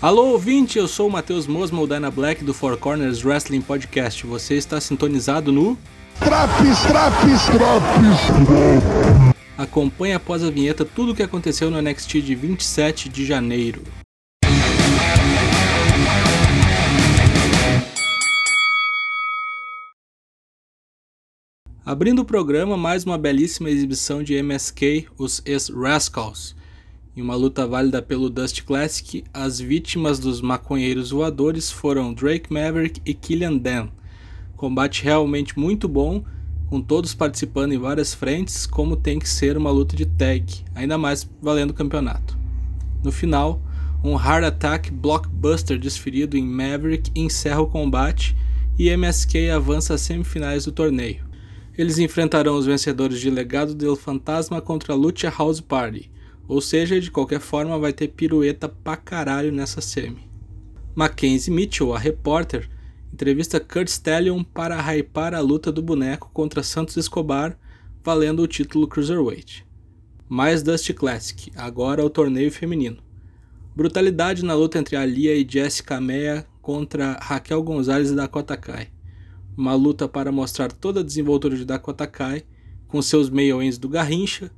Alô ouvinte, eu sou o Matheus Mosmo, Dana Black do Four Corners Wrestling Podcast. Você está sintonizado no Traps, traps, traps. Acompanhe após a vinheta tudo o que aconteceu no NXT de 27 de janeiro. Abrindo o programa, mais uma belíssima exibição de MSK, os ex-Rascals. Em uma luta válida pelo Dust Classic, as vítimas dos maconheiros voadores foram Drake Maverick e Killian Dan. Combate realmente muito bom, com todos participando em várias frentes, como tem que ser uma luta de tag, ainda mais valendo o campeonato. No final, um Hard Attack Blockbuster desferido em Maverick encerra o combate e MSK avança às semifinais do torneio. Eles enfrentarão os vencedores de Legado del Fantasma contra Lucha House Party, ou seja, de qualquer forma vai ter pirueta pra caralho nessa semi. Mackenzie Mitchell, a repórter, entrevista Kurt Stallion para hypar a luta do boneco contra Santos Escobar, valendo o título Cruiserweight. Mais Dust Classic, agora o torneio feminino. Brutalidade na luta entre Alia e Jessica Meia contra Raquel Gonzalez e Dakota Kai uma luta para mostrar toda a desenvoltura de Dakota Kai, com seus meio-ends do Garrincha,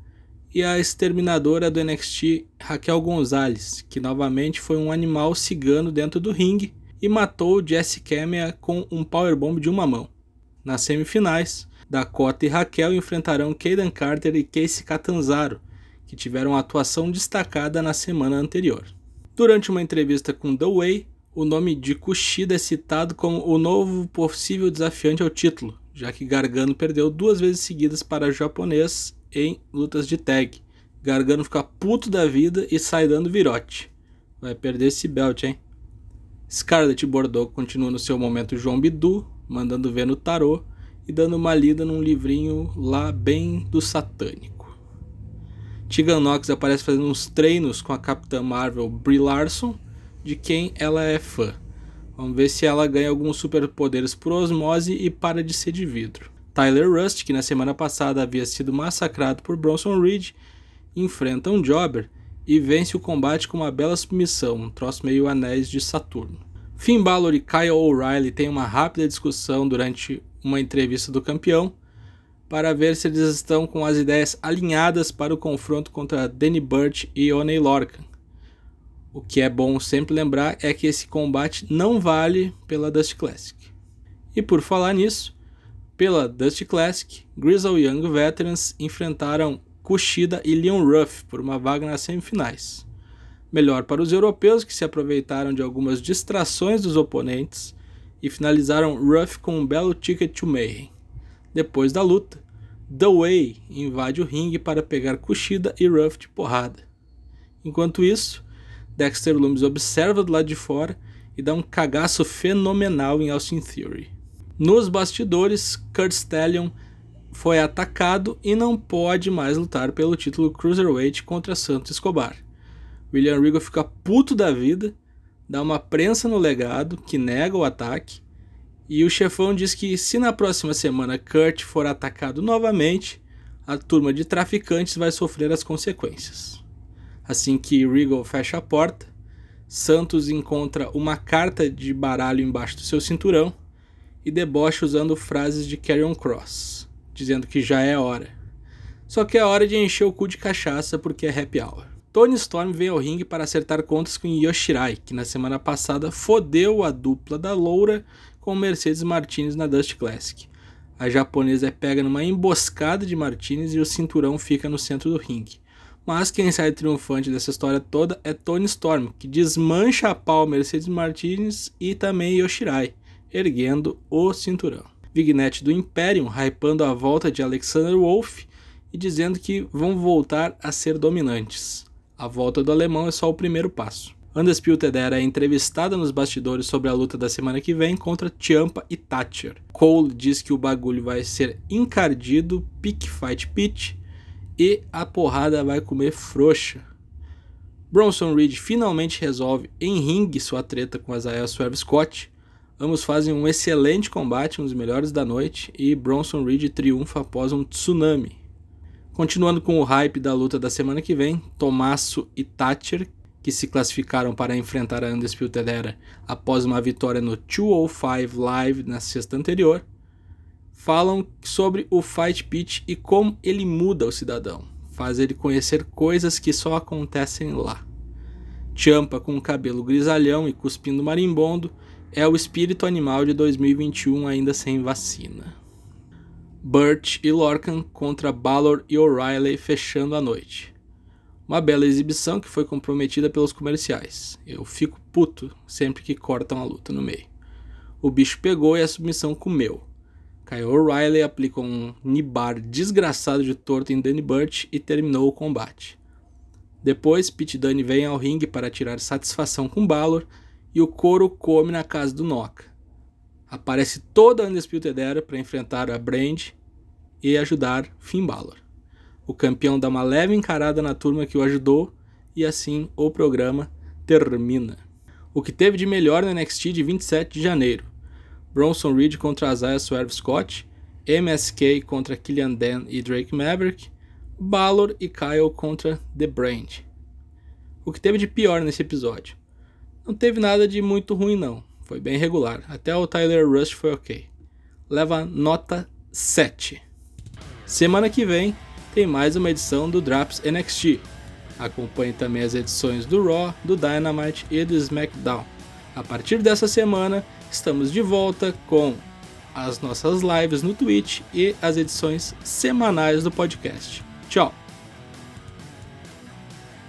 e a exterminadora do NXT Raquel Gonzalez, que novamente foi um animal cigano dentro do ringue e matou Jesse Camea com um powerbomb de uma mão. Nas semifinais, Dakota e Raquel enfrentarão Kaden Carter e Casey Catanzaro, que tiveram atuação destacada na semana anterior. Durante uma entrevista com The Way, o nome de Kushida é citado como o novo possível desafiante ao título, já que Gargano perdeu duas vezes seguidas para japonês em lutas de tag. Gargano fica puto da vida e sai dando virote. Vai perder esse belt, hein? Scarlett Bordeaux continua no seu momento João Bidu, mandando ver no tarô e dando uma lida num livrinho lá bem do satânico. Tegan Nox aparece fazendo uns treinos com a Capitã Marvel Brie Larson de quem ela é fã. Vamos ver se ela ganha alguns superpoderes por osmose e para de ser de vidro. Tyler Rust, que na semana passada havia sido massacrado por Bronson Reed, enfrenta um Jobber e vence o combate com uma bela submissão, um troço meio anéis de Saturno. Finn Balor e Kyle O'Reilly têm uma rápida discussão durante uma entrevista do campeão para ver se eles estão com as ideias alinhadas para o confronto contra Danny Burch e Oney Lorcan. O que é bom sempre lembrar é que esse combate não vale pela Dust Classic. E por falar nisso, pela Dust Classic, Grizzle Young Veterans enfrentaram Kushida e Leon Ruff por uma vaga nas semifinais. Melhor para os europeus que se aproveitaram de algumas distrações dos oponentes e finalizaram Ruff com um belo ticket to Mayhem. Depois da luta, The Way invade o ringue para pegar Kushida e Ruff de porrada. Enquanto isso, Dexter Loomis observa do lado de fora e dá um cagaço fenomenal em Austin Theory. Nos bastidores, Kurt Stallion foi atacado e não pode mais lutar pelo título Cruiserweight contra Santos Escobar. William Regal fica puto da vida, dá uma prensa no legado que nega o ataque, e o chefão diz que se na próxima semana Kurt for atacado novamente, a turma de traficantes vai sofrer as consequências. Assim que Regal fecha a porta, Santos encontra uma carta de baralho embaixo do seu cinturão e debocha usando frases de Carrion Cross, dizendo que já é hora. Só que é hora de encher o cu de cachaça porque é happy hour. Tony Storm vem ao ringue para acertar contas com Yoshirai, que na semana passada fodeu a dupla da Loura com Mercedes Martinez na Dust Classic. A japonesa é pega numa emboscada de Martinez e o cinturão fica no centro do ringue. Mas quem sai triunfante dessa história toda é Tony Storm, que desmancha a pau Mercedes Martinez e também Yoshirai, erguendo o cinturão. Vignette do Imperium hypando a volta de Alexander Wolf e dizendo que vão voltar a ser dominantes. A volta do alemão é só o primeiro passo. Undisputed Era é entrevistada nos bastidores sobre a luta da semana que vem contra Ciampa e Thatcher. Cole diz que o bagulho vai ser encardido, pick fight pitch, e a porrada vai comer frouxa. Bronson Reed finalmente resolve em ringue sua treta com Isaiah Swerve Scott. Ambos fazem um excelente combate, um dos melhores da noite, e Bronson Reed triunfa após um tsunami. Continuando com o hype da luta da semana que vem, Tommaso e Thatcher que se classificaram para enfrentar a Undisputed Era após uma vitória no 205 Live na sexta anterior, falam sobre o Fight Pitch e como ele muda o cidadão, faz ele conhecer coisas que só acontecem lá. Champa com o cabelo grisalhão e cuspindo marimbondo é o espírito animal de 2021 ainda sem vacina. Burt e Lorcan contra Balor e O'Reilly fechando a noite. Uma bela exibição que foi comprometida pelos comerciais. Eu fico puto sempre que cortam a luta no meio. O bicho pegou e a submissão comeu. Kyle O'Reilly aplicou um nibar desgraçado de torto em Danny Burch e terminou o combate. Depois, Pete Dunne vem ao ringue para tirar satisfação com Balor e o couro come na casa do Noca. Aparece toda a Undisputed Era para enfrentar a Brand e ajudar Finn Balor. O campeão dá uma leve encarada na turma que o ajudou e assim o programa termina. O que teve de melhor no NXT de 27 de janeiro: Bronson Reed contra Isaiah Swerve Scott, MSK contra Killian Dan e Drake Maverick, Balor e Kyle contra The Brand. O que teve de pior nesse episódio? Não teve nada de muito ruim não, foi bem regular, até o Tyler Rush foi ok. Leva nota 7. Semana que vem tem mais uma edição do Drops NXT. Acompanhe também as edições do Raw, do Dynamite e do SmackDown. A partir dessa semana, estamos de volta com as nossas lives no Twitch e as edições semanais do podcast. Tchau!